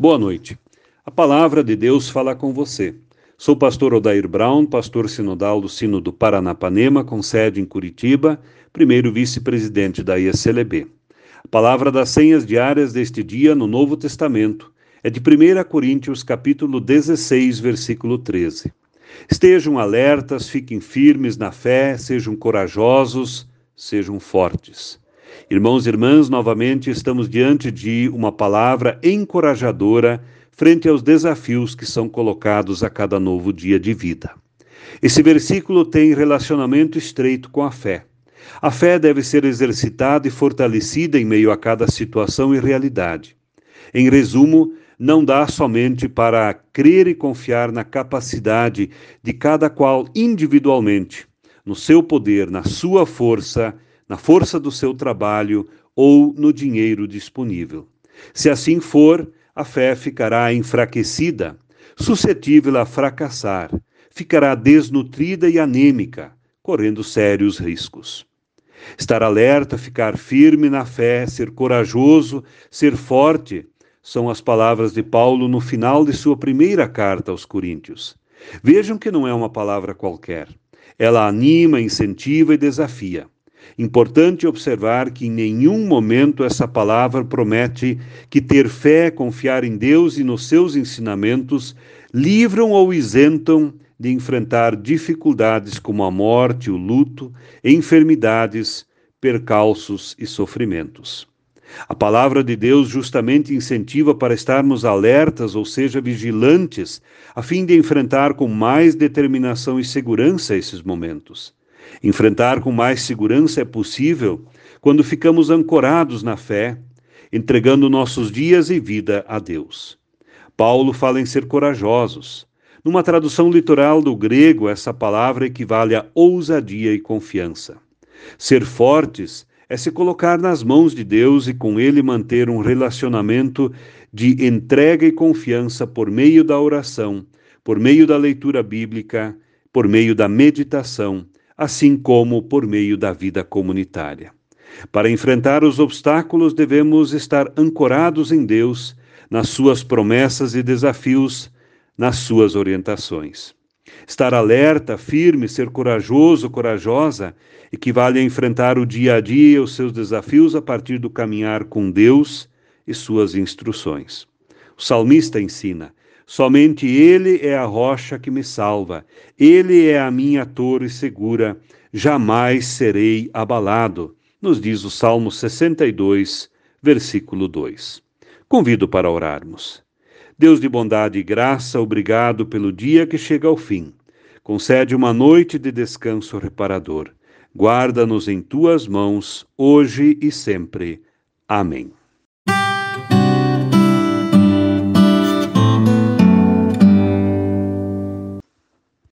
Boa noite. A palavra de Deus fala com você. Sou pastor Odair Brown, pastor sinodal do Sino do Paranapanema, com sede em Curitiba, primeiro vice-presidente da ISLB. A palavra das senhas diárias deste dia no Novo Testamento é de 1 Coríntios capítulo 16, versículo 13. Estejam alertas, fiquem firmes na fé, sejam corajosos, sejam fortes. Irmãos e irmãs, novamente estamos diante de uma palavra encorajadora frente aos desafios que são colocados a cada novo dia de vida. Esse versículo tem relacionamento estreito com a fé. A fé deve ser exercitada e fortalecida em meio a cada situação e realidade. Em resumo, não dá somente para crer e confiar na capacidade de cada qual individualmente, no seu poder, na sua força na força do seu trabalho ou no dinheiro disponível. Se assim for, a fé ficará enfraquecida, suscetível a fracassar, ficará desnutrida e anêmica, correndo sérios riscos. Estar alerta, ficar firme na fé, ser corajoso, ser forte, são as palavras de Paulo no final de sua primeira carta aos Coríntios. Vejam que não é uma palavra qualquer. Ela anima, incentiva e desafia. Importante observar que em nenhum momento essa palavra promete que ter fé, confiar em Deus e nos seus ensinamentos livram ou isentam de enfrentar dificuldades como a morte, o luto, enfermidades, percalços e sofrimentos. A palavra de Deus justamente incentiva para estarmos alertas, ou seja, vigilantes, a fim de enfrentar com mais determinação e segurança esses momentos. Enfrentar com mais segurança é possível quando ficamos ancorados na fé, entregando nossos dias e vida a Deus. Paulo fala em ser corajosos. Numa tradução literal do grego, essa palavra equivale a ousadia e confiança. Ser fortes é se colocar nas mãos de Deus e com Ele manter um relacionamento de entrega e confiança por meio da oração, por meio da leitura bíblica, por meio da meditação assim como por meio da vida comunitária. Para enfrentar os obstáculos, devemos estar ancorados em Deus, nas suas promessas e desafios, nas suas orientações. Estar alerta, firme, ser corajoso, corajosa, equivale a enfrentar o dia a dia e os seus desafios a partir do caminhar com Deus e suas instruções. O salmista ensina: Somente Ele é a rocha que me salva, Ele é a minha torre segura, jamais serei abalado, nos diz o Salmo 62, versículo 2. Convido para orarmos. Deus de bondade e graça, obrigado pelo dia que chega ao fim. Concede uma noite de descanso reparador. Guarda-nos em tuas mãos, hoje e sempre. Amém.